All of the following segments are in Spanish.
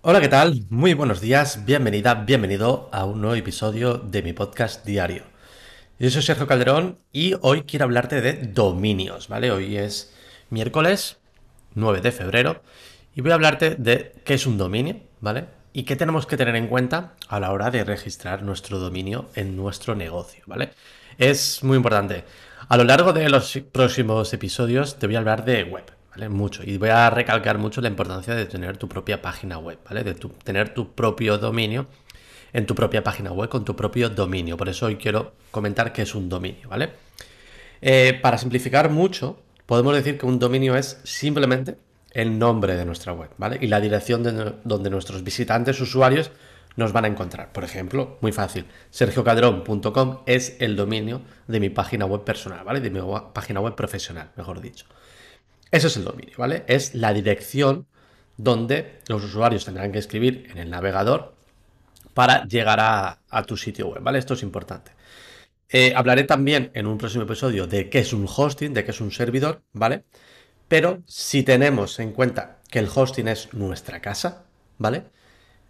Hola, ¿qué tal? Muy buenos días, bienvenida, bienvenido a un nuevo episodio de mi podcast diario. Yo soy Sergio Calderón y hoy quiero hablarte de dominios, ¿vale? Hoy es miércoles 9 de febrero y voy a hablarte de qué es un dominio, ¿vale? Y qué tenemos que tener en cuenta a la hora de registrar nuestro dominio en nuestro negocio, ¿vale? Es muy importante. A lo largo de los próximos episodios te voy a hablar de web, Mucho. Y voy a recalcar mucho la importancia de tener tu propia página web, ¿vale? De tener tu propio dominio en tu propia página web con tu propio dominio. Por eso hoy quiero comentar qué es un dominio, ¿vale? Eh, para simplificar mucho, podemos decir que un dominio es simplemente el nombre de nuestra web, ¿vale? Y la dirección de donde nuestros visitantes, usuarios, nos van a encontrar. Por ejemplo, muy fácil, sergiocadrón.com es el dominio de mi página web personal, ¿vale? De mi página web profesional, mejor dicho. Eso es el dominio, ¿vale? Es la dirección donde los usuarios tendrán que escribir en el navegador para llegar a, tu sitio web, ¿vale? Esto es importante. Eh, hablaré también en un próximo episodio de qué es un hosting, de qué es un servidor, ¿vale? Pero si tenemos en cuenta que el hosting es nuestra casa, ¿vale?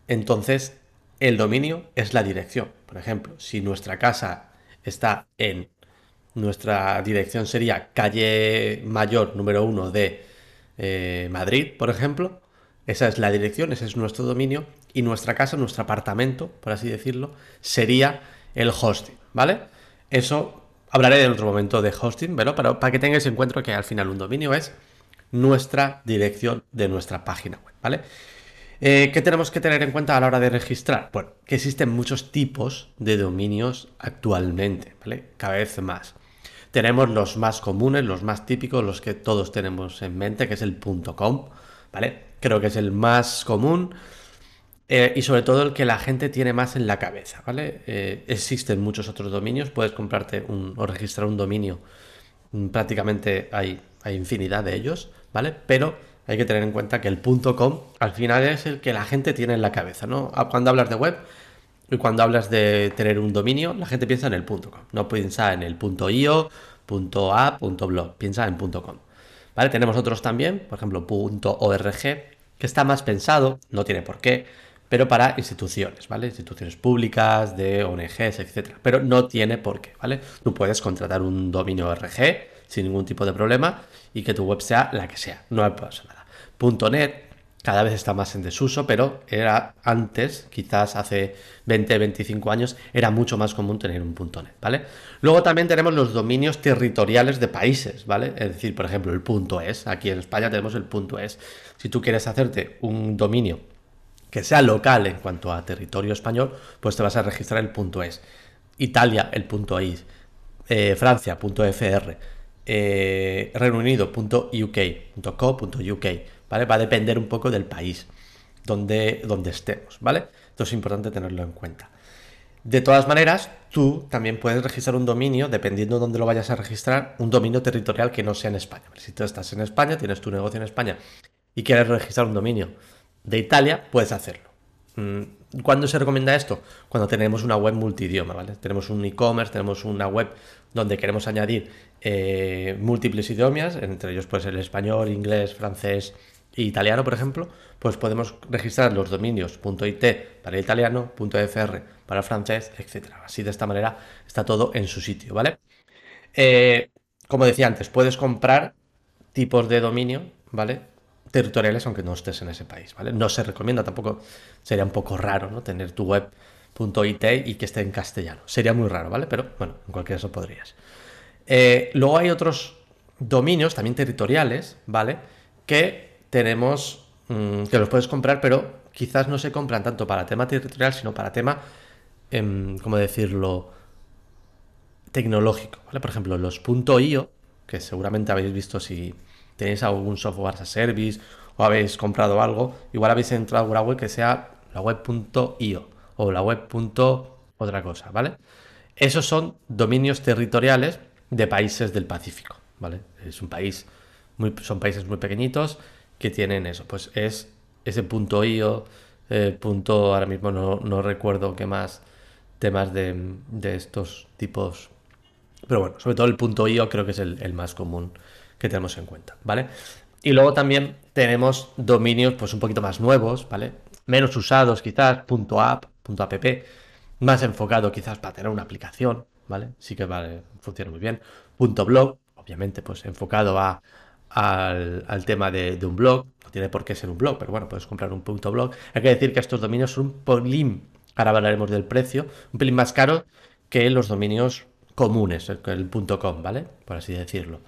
Entonces el dominio es la dirección. Por ejemplo, si nuestra casa está en nuestra dirección sería calle mayor número 1 de eh, Madrid, por ejemplo. Esa es la dirección, ese es nuestro dominio. Y nuestra casa, nuestro apartamento, por así decirlo, sería el hosting, ¿vale? Eso hablaré en otro momento de hosting, pero para, que tengáis en cuenta que al final un dominio es nuestra dirección de nuestra página web, ¿vale? Eh, ¿Qué tenemos que tener en cuenta a la hora de registrar? Bueno, que existen muchos tipos de dominios actualmente, ¿vale? Cada vez más. Tenemos los más comunes, los más típicos, los que todos tenemos en mente, que es el .com, ¿vale? Creo que es el más común eh, y sobre todo el que la gente tiene más en la cabeza, ¿vale? Eh, existen muchos otros dominios, puedes comprarte o registrar un dominio, mm, prácticamente hay, hay infinidad de ellos, ¿vale? Pero hay que tener en cuenta que el .com al final es el que la gente tiene en la cabeza, ¿no? Ah, cuando hablas de web y cuando hablas de tener un dominio, la gente piensa en el .com, no piensa en el .io, .a, .blog, piensa en .com. ¿Vale? Tenemos otros también, por ejemplo, .org, que está más pensado, no tiene por qué, pero para instituciones, ¿vale? Instituciones públicas, de ONGs, etcétera. Pero no tiene por qué, ¿vale? Tú puedes contratar un dominio ORG sin ningún tipo de problema y que tu web sea la que sea, no pasa nada. .NET cada vez está más en desuso, pero era antes, quizás hace 20, 25 años, era mucho más común tener un .NET, ¿vale? Luego también tenemos los dominios territoriales de países, ¿vale? Es decir, por ejemplo, el .es, aquí en España tenemos el .es. Si tú quieres hacerte un dominio que sea local en cuanto a territorio español, pues te vas a registrar el .es. Italia, el .is. Eh, Francia, .fr. Eh, Reino Unido, .uk, Va a depender un poco del país donde, donde estemos, ¿vale? Esto es importante tenerlo en cuenta. De todas maneras, tú también puedes registrar un dominio, dependiendo de dónde lo vayas a registrar, un dominio territorial que no sea en España. Si tú estás en España, tienes tu negocio en España y quieres registrar un dominio de Italia, puedes hacerlo. Mm, ¿Cuándo se recomienda esto? Cuando tenemos una web multidioma, ¿vale? Tenemos un e-commerce, tenemos una web donde queremos añadir eh, múltiples idiomas, entre ellos pues el español, inglés, francés, italiano, por ejemplo, pues podemos registrar los dominios .it para italiano, .fr para francés, etc. Así de esta manera está todo en su sitio, ¿vale? Eh, como decía antes, puedes comprar tipos de dominio, ¿vale? Territoriales aunque no estés en ese país, ¿vale? No se recomienda, tampoco sería un poco raro, ¿no? Tener tu web .it y que esté en castellano. Sería muy raro, ¿vale? Pero bueno, en cualquier caso podrías. Eh, luego hay otros dominios, también territoriales, ¿vale? Que tenemos mm, que los puedes comprar, pero quizás no se compran tanto para tema territorial, sino para tema, em, ¿cómo decirlo?, tecnológico. ¿vale? Por ejemplo, los .io, que seguramente habéis visto si tenéis algún software as a service o habéis comprado algo, igual habéis entrado a una web que sea la web.io o la web. otra cosa, ¿vale? Esos son dominios territoriales de países del Pacífico, ¿vale? Es un país, son países muy pequeñitos que tienen eso. Pues es ese punto IO, eh, punto, ahora mismo no, recuerdo qué más temas de, estos tipos. Pero bueno, sobre todo el punto IO creo que es el, más común que tenemos en cuenta, ¿vale? Y luego también tenemos dominios pues un poquito más nuevos, ¿vale? menos usados quizás, .app, .app, más enfocado quizás para tener una aplicación, ¿vale? Sí que vale, funciona muy bien. .blog, obviamente pues enfocado a, al, tema de, un blog, no tiene por qué ser un blog, pero bueno, puedes comprar un punto blog. Hay que decir que estos dominios son un pelín, ahora hablaremos del precio, un pelín más caro que los dominios comunes, el, el .com, ¿vale? Por así decirlo.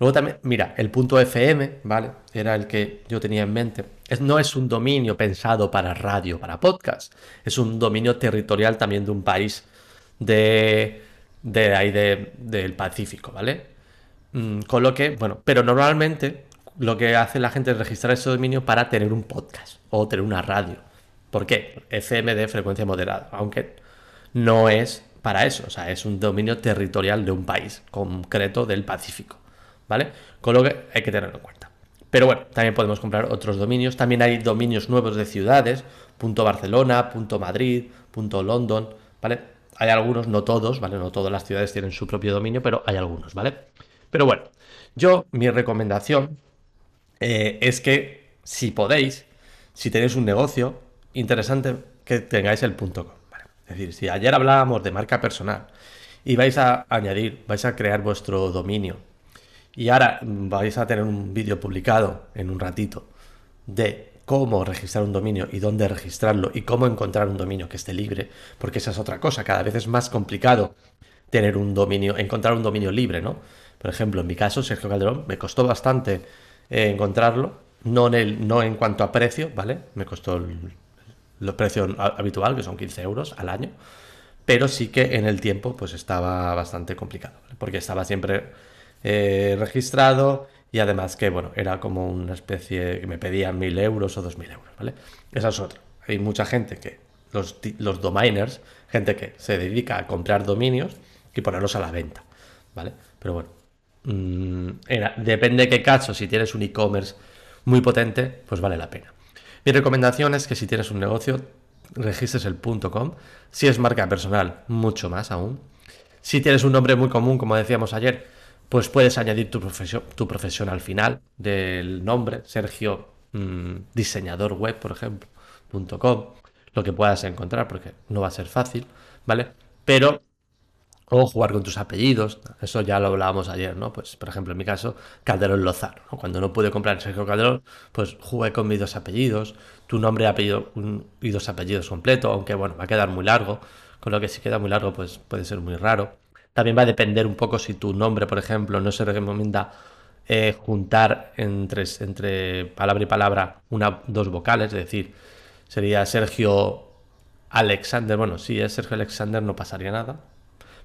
Luego también, mira, el punto .fm, ¿vale? Era el que yo tenía en mente. Es, no es un dominio pensado para radio, para podcast. Es un dominio territorial también de un país de, de ahí del Pacífico, ¿vale? Mm, con lo que, bueno, pero normalmente lo que hace la gente es registrar ese dominio para tener un podcast o tener una radio. ¿Por qué? FM de frecuencia moderada, aunque no es para eso, o sea, es un dominio territorial de un país concreto del Pacífico. ¿vale? Con lo que hay que tenerlo en cuenta. Pero bueno, también podemos comprar otros dominios. También hay dominios nuevos de ciudades, punto Barcelona, punto Madrid, punto London, ¿vale? Hay algunos, no todos, ¿vale? No todas las ciudades tienen su propio dominio, pero hay algunos, ¿vale? Pero bueno, yo, mi recomendación eh, es que si podéis, si tenéis un negocio, interesante que tengáis el punto .com. Es decir, si ayer hablábamos de marca personal y vais a añadir, vais a crear vuestro dominio y ahora vais a tener un vídeo publicado en un ratito de cómo registrar un dominio y dónde registrarlo y cómo encontrar un dominio que esté libre, porque esa es otra cosa, cada vez es más complicado tener un dominio, encontrar un dominio libre, ¿no? Por ejemplo, en mi caso, Sergio Calderón, me costó bastante eh, encontrarlo, no en, el, no en cuanto a precio, ¿vale? Me costó el, precio habitual, que son 15 euros al año, pero sí que en el tiempo pues estaba bastante complicado, porque estaba siempre eh, registrado y además que, bueno, era como una especie que me pedían mil euros o dos mil euros, ¿vale? Esa es otra. Hay mucha gente que, los, los dominers, gente que se dedica a comprar dominios y ponerlos a la venta, ¿vale? Pero bueno, mm, depende de qué caso, si tienes un e-commerce muy potente, pues vale la pena. Mi recomendación es que si tienes un negocio, registres el .com. Si es marca personal, mucho más aún. Si tienes un nombre muy común, como decíamos ayer, pues puedes añadir tu profesión, tu profesión al final del nombre, Sergio mm, diseñador web, por ejemplo, .com, lo que puedas encontrar, porque no va a ser fácil, ¿vale? Pero, o jugar con tus apellidos, eso ya lo hablábamos ayer, ¿no? Pues, por ejemplo, en mi caso, Calderón Lozano, Cuando no pude comprar Sergio Calderón, pues jugué con mis dos apellidos, tu nombre y apellido y dos apellidos completo, aunque bueno, va a quedar muy largo, con lo que si queda muy largo, pues puede ser muy raro. También va a depender un poco si tu nombre, por ejemplo, no se recomienda eh, juntar entre, entre palabra y palabra una, dos vocales, es decir, sería Sergio Alexander. Bueno, si es Sergio Alexander no pasaría nada.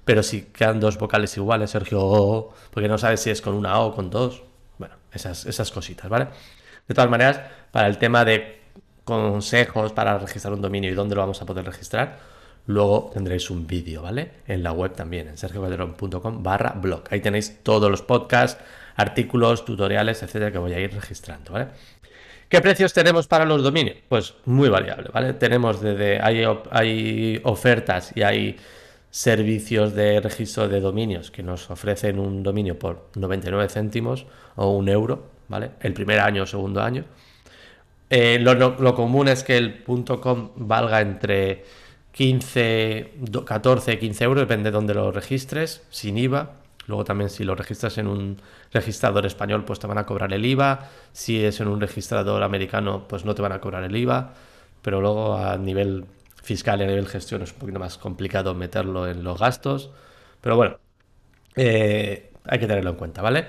Pero si quedan dos vocales iguales, Sergio porque no sabes si es con una O o con dos. Bueno, esas, esas cositas, ¿vale? De todas maneras, para el tema de consejos para registrar un dominio y dónde lo vamos a poder registrar, Luego tendréis un vídeo, ¿vale? En la web también, en sergiocalderón.com barra blog. Ahí tenéis todos los podcasts, artículos, tutoriales, etcétera, que voy a ir registrando, ¿vale? ¿Qué precios tenemos para los dominios? Pues muy variable, ¿vale? Tenemos desde, hay, hay ofertas y hay servicios de registro de dominios que nos ofrecen un dominio por 99 céntimos o un euro, ¿vale? El primer año o segundo año. Eh, lo, lo, común es que el .com valga entre 15, 14, 15 euros, depende de dónde lo registres, sin IVA. Luego también si lo registras en un registrador español, pues te van a cobrar el IVA. Si es en un registrador americano, pues no te van a cobrar el IVA. Pero luego a nivel fiscal y a nivel gestión es un poquito más complicado meterlo en los gastos. Pero bueno, eh, hay que tenerlo en cuenta, ¿vale?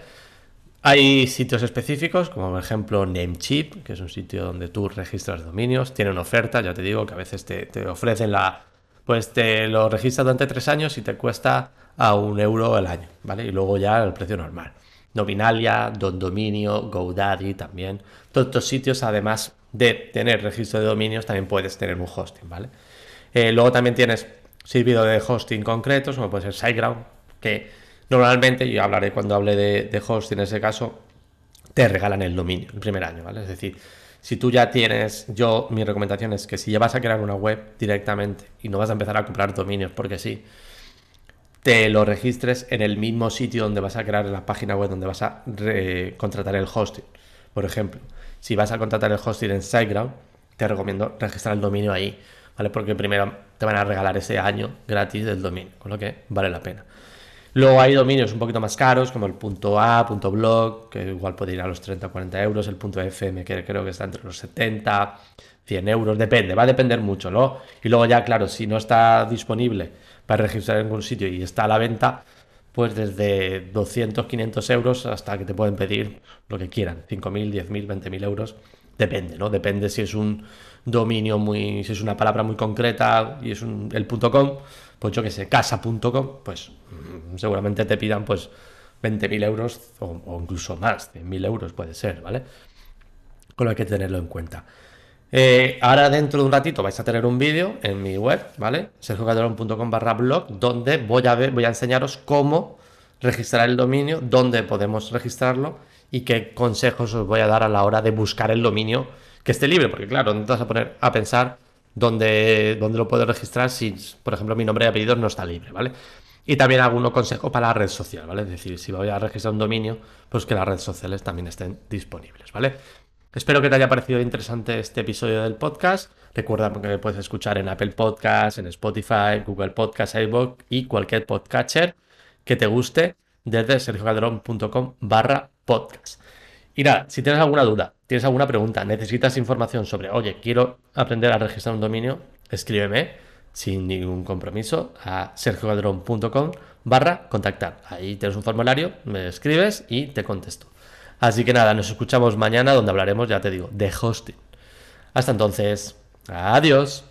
Hay sitios específicos, como por ejemplo Namecheap, que es un sitio donde tú registras dominios, tienen ofertas, ya te digo que a veces te, ofrecen la... Pues te lo registras durante tres años y te cuesta a un euro al año, ¿vale? Y luego ya el precio normal. Nominalia, Don Dominio, GoDaddy también. Todos estos sitios, además de tener registro de dominios, también puedes tener un hosting, ¿vale? Eh, luego también tienes servidores de hosting concretos, como puede ser SiteGround, que Normalmente, yo hablaré cuando hable de, host, en ese caso, te regalan el dominio el primer año, ¿vale? Es decir, si tú ya tienes, yo mi recomendación es que si ya vas a crear una web directamente y no vas a empezar a comprar dominios porque sí, te lo registres en el mismo sitio donde vas a crear la página web, donde vas a contratar el hosting. Por ejemplo, si vas a contratar el hosting en SiteGround, te recomiendo registrar el dominio ahí, ¿vale? Porque primero te van a regalar ese año gratis del dominio, con lo que vale la pena. Luego hay dominios un poquito más caros, como el punto .a, punto .blog, que igual puede ir a los 30 o 40 euros, el punto .fm, que creo que está entre los 70, 100 euros, depende, va a depender mucho, ¿no? Y luego ya, claro, si no está disponible para registrar en ningún sitio y está a la venta, pues desde 200, 500 euros hasta que te pueden pedir lo que quieran, 5.000, 10.000, 20.000 euros, depende, ¿no? Depende si es un dominio muy, si es una palabra muy concreta y es un, el .com, pues yo que sé, casa.com, pues mm, seguramente te pidan pues 20.000 euros o, incluso más, 100.000 euros puede ser, ¿vale? Con lo hay que tenerlo en cuenta. Eh, ahora dentro de un ratito vais a tener un vídeo en mi web, ¿vale? sergiocalderón.com barra blog, donde voy a, ver, voy a enseñaros cómo registrar el dominio, dónde podemos registrarlo y qué consejos os voy a dar a la hora de buscar el dominio que esté libre, porque claro, no te vas a poner a pensar dónde, dónde lo puedo registrar si, por ejemplo, mi nombre y apellido no está libre, ¿vale? Y también algunos consejos para la red social, ¿vale? Es decir, si voy a registrar un dominio, pues que las redes sociales también estén disponibles, ¿vale? Espero que te haya parecido interesante este episodio del podcast. Recuerda que me puedes escuchar en Apple Podcasts, en Spotify, Google Podcasts, iVoox y cualquier podcatcher que te guste desde sergiocalderón.com barra podcast. Y nada, si tienes alguna duda, tienes alguna pregunta, necesitas información sobre, oye, quiero aprender a registrar un dominio, escríbeme sin ningún compromiso a sergiocalderón.com barra contactar. Ahí tienes un formulario, me escribes y te contesto. Así que nada, nos escuchamos mañana donde hablaremos, ya te digo, de hosting. Hasta entonces, adiós.